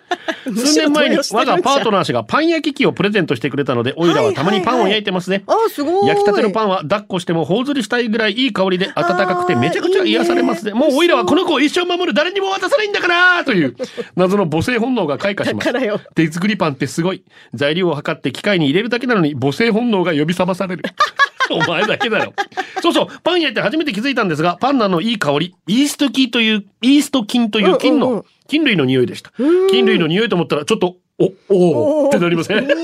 数年前に我がパートナー氏がパン焼き器をプレゼントしてくれたので、おいらはたまにパンを焼いてますね。あー、すごい。焼きたてのパンは抱っこしても頬ずりしたいぐらいいい香りで温かくてめちゃくちゃ癒されますね。もうおいらはこの子を一生守る誰にも渡さないんだからという謎の母性本能が開花します。手作りパンってすごい。材料を測って機械に入れるだけなのに母性本能が呼び覚まされる。[LAUGHS] お前だけだよ。そうそう、パン焼いて初めて気づいたんですが、パンナのいい香り、イースト菌という、イースト菌という菌の、菌類の匂いでした。菌類の匂いと思ったら、ちょっと、お、おーってなりません？あれ？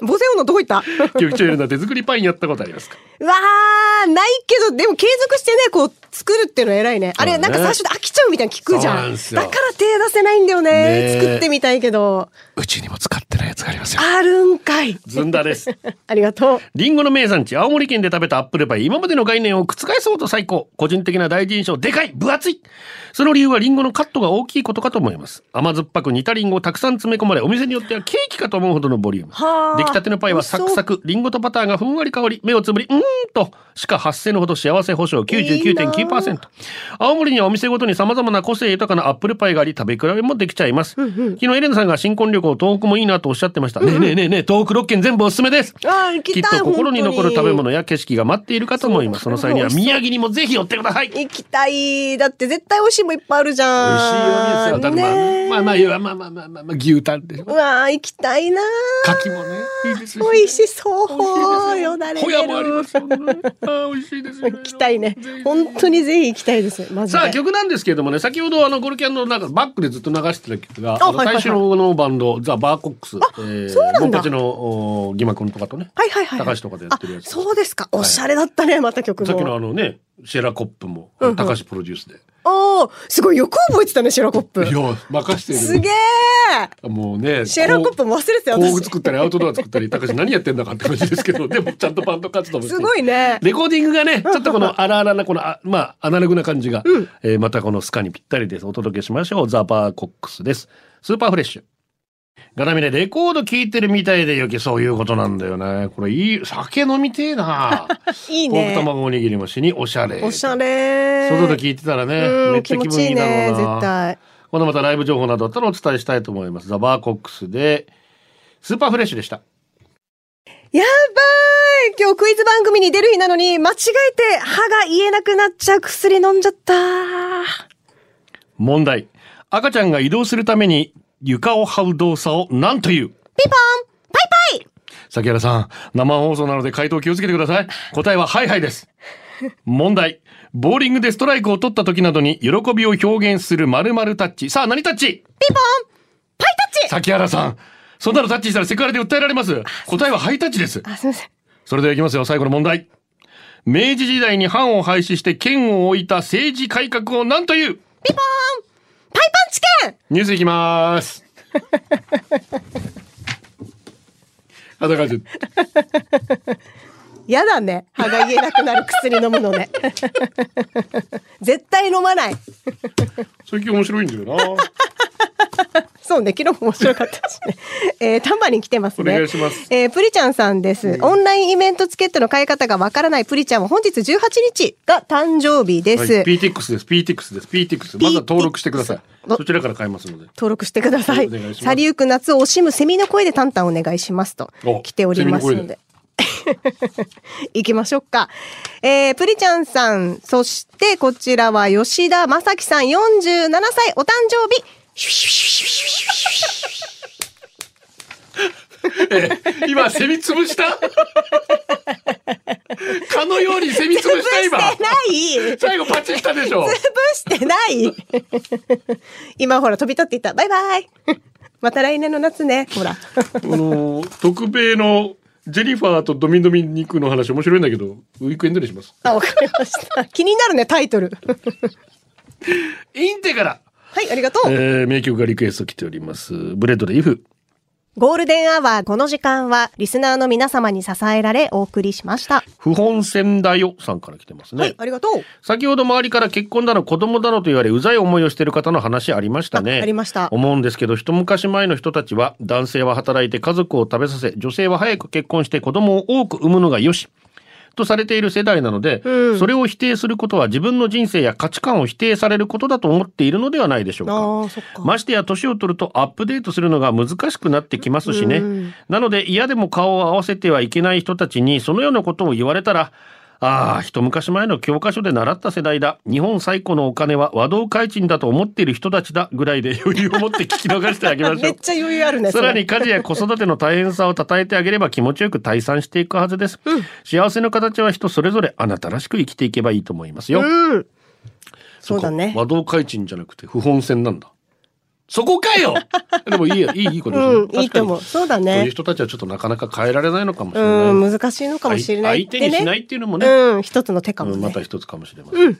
母性のどこ行った？局長いるの手作りパンやったことありますかうわー、ないけど、でも継続してね、こう、作るっていうのは偉いね。あれ、ねなんか最初で飽きちゃうみたいに聞くじゃん。なんだから手出せないんだよね。ねえ作ってみたいけど。うちにも使ってないやつがありますよ。あるんかい。ずんだです。[LAUGHS] ありがとう。リンゴの名産地、青森県で食べたアップルパイ、今までの概念を覆そうと最高。個人的な第一印象、でかい分厚いその理由はリンゴのカットが大きいことかと思います。甘酸っぱく煮たリンゴをたくさん詰め込まれ、お店によってはケーキかと思うほどのボリューム。はあ出来たてのパイはサクサク、リンゴとバターがふんわり香り、目をつぶり、うーんと、しか発せぬほど幸せ保証99.9%。青森にはお店ごとに様々な個性豊かなアップルパイがあり、食べ比べもできちゃいます。昨日エレナさんが新婚旅行、東北もいいなとおっしゃってました。ねえねえねえねえ、東北6県全部おすすめです。あー行ききっと心に残る食べ物や景色が待っているかと思います。その際には宮城にもぜひ寄ってください。美味しい行きたい。だって絶対美味しいもんいっぱいあるじゃん。ようですよ。ねえまあ、まあまあ、まあまあまあまあまあ、まあ、牛タンでしょ。うわー、行きたいな牡蠣もね、いいですよ。美味しそう。よだれ出る。ホヤもあります。あー美味しいです。行きたいね。本当にぜひ行きたいです。マジで。さあ曲なんですけれどもね先ほどあのゴルキャンのなんかバックでずっと流してた曲があのあはいはいはい大衆のバンドザ・バーコックスえそうなんだモンパチのおギマ君とかとねはいはいはいはい。高橋とかでやってるやつあそうですか。おしゃれだったね、また曲も。さっきのあのねシェラコップもうんうん高橋プロデュースで、おーすごいよく覚えてたね、シェラコップ。いや任してるすげえもうねシェラコップも忘れてたよ、私。工具作ったりアウトドア作ったり高橋何やってんだかって感じですけど [LAUGHS] でもちゃんとバンド活動もすごいね。レコーディングがね、ちょっとこの荒々な、この、あまあ、アナログな感じが、えーまたこのスカにぴったりです。お届けしましょう。ザ・バーコックスです。スーパーフレッシュ。ガラミでレコード聴いてるみたいでよき、そういうことなんだよね。これいい、酒飲みてえな。[LAUGHS] いいポークね。卵おにぎりもしにおしゃれ。おしゃれ。外で聴いてたらね、うんめっちゃ気分いいだろうな。いいね絶対このまたライブ情報などあったらお伝えしたいと思います。ザ・バーコックスで、スーパーフレッシュでした。やばい今日クイズ番組に出る日なのに、間違えて歯が言えなくなっちゃう薬飲んじゃった。問題。赤ちゃんが移動するために床を這う動作を何という？ピンポンパイパイ崎原さん、生放送なので回答気をつけてください。答えははいはいです。[LAUGHS] 問題。ボーリングでストライクを取った時などに喜びを表現する〇〇タッチ。さあ、何タッチ？ピンポンパイタッチ崎原さん。そんなのタッチしたらセクハラで訴えられます。答えはハイタッチです。あ、すみません。それではいきますよ、最後の問題。明治時代に藩を廃止して剣を置いた政治改革を何という？ピンポンパイパンチ券ニュースいきまーす。あだかじやだね。歯が言えなくなる薬飲むのね。[LAUGHS] 絶対飲まない。最近面白いんだよな。[LAUGHS] そうね、昨日も面白かったしね。えー、タンバリン来てますね。お願いしますえー、プリちゃんさんです。オンラインイベントチケットの買い方がわからないプリちゃんは本日18日が誕生日です。はい、PTX です。PTX です。PTX。まずは登録してください。そちらから買えますので。登録してください。お願いします去りゆく夏を惜しむセミの声でタンタンお願いしますとお来ておりますので。[LAUGHS] 行きましょうか。えー、プリちゃんさん、そしてこちらは吉田正樹さん47歳お誕生日。[LAUGHS] 今、セミ潰した？[LAUGHS] かのようにセミ潰した今？ない最後パチったでしょ？潰してない今ほら飛び立っていった。バイバイまた来年の夏ね。ほら。あの、特米のジェニファーとドミノミニクの話面白いんだけど、ウィークエンドにします。あ、わかりました。[LAUGHS] 気になるね、タイトル。[LAUGHS] インテから、はい、ありがとう。えー、名曲がリクエスト来ております。ブレッドでイフ。ゴールデンアワーこの時間はリスナーの皆様に支えられお送りしました。不本線だよさんから来てますね。はい、ありがとう。先ほど周りから結婚だの子供だのと言われうざい思いをしている方の話ありましたね。あありました思うんですけど一昔前の人たちは男性は働いて家族を食べさせ女性は早く結婚して子供を多く産むのがよし。とされている世代なので、うんそれを否定することは自分の人生や価値観を否定されることだと思っているのではないでしょうか。ましてや年を取るとアップデートするのが難しくなってきますしね。うんなので嫌でも顔を合わせてはいけない人たちにそのようなことを言われたら、ああ、一昔前の教科書で習った世代だ。日本最古のお金は和道開珍だと思っている人たちだぐらいで [LAUGHS] 余裕を持って聞き逃してあげましょう。めっちゃ余裕あるね。さらに家事や子育ての大変さを称えてあげれば気持ちよく退散していくはずです。幸せの形は人それぞれあなたらしく生きていけばいいと思いますよ。うん。そうだね和道開珍じゃなくて不本線なんだ。そこかよ [LAUGHS] でもいいや、いい、いいことですねうん、いいと思う。そうだそういうね。人たちはちょっとなかなか変えられないのかもしれない。うん、難しいのかもしれない。相手にしないっていうのもね、うん、一つの手かもね。うんまた一つかもしれません。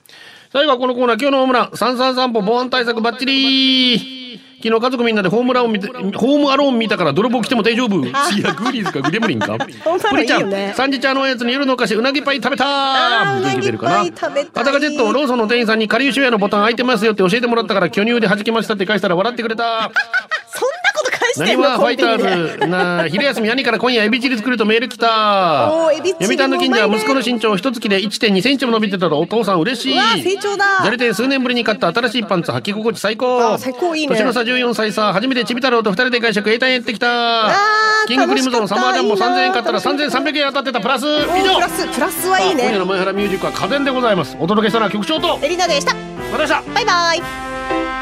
最後はこのコーナー、今日のホームラン、三三散歩防犯対策バッチリ昨日家族みんなでホームランを見て、ホームアローン見たから泥棒来ても大丈夫？[LAUGHS] いや、グリーズかグレムリンか。プリちゃん、いいよね三時茶のおやつに夜のお菓子、うなぎパイ食べたあー元気出るかな？アタカジェット、ローソンの店員さんに仮収屋のボタン開いてますよって教えてもらったから巨乳で弾けましたって返したら笑ってくれた。[LAUGHS] そんなこと返して何はファイターズな昼休み兄から今夜エビチリ作るとメール来た。おーエビチリ読谷の近所は息子の身長一月で1.2センチも伸びてたとお父さん嬉しい。うわ成長だ。砂利店数年ぶりに買った新しいパンツ履き心地最高。あ最高いいね。年の差14歳さ初めてちび太郎と二人で外食イン行ってきた。ーキングクリムゾンサマージャンボいいな3000円買ったら3300円当たってたプラス以上。プラス、プラスはいい今夜ね。の前原ミュージックは家電でございます。お届けしたのは局長とエリナでした。私だ。バイバイ。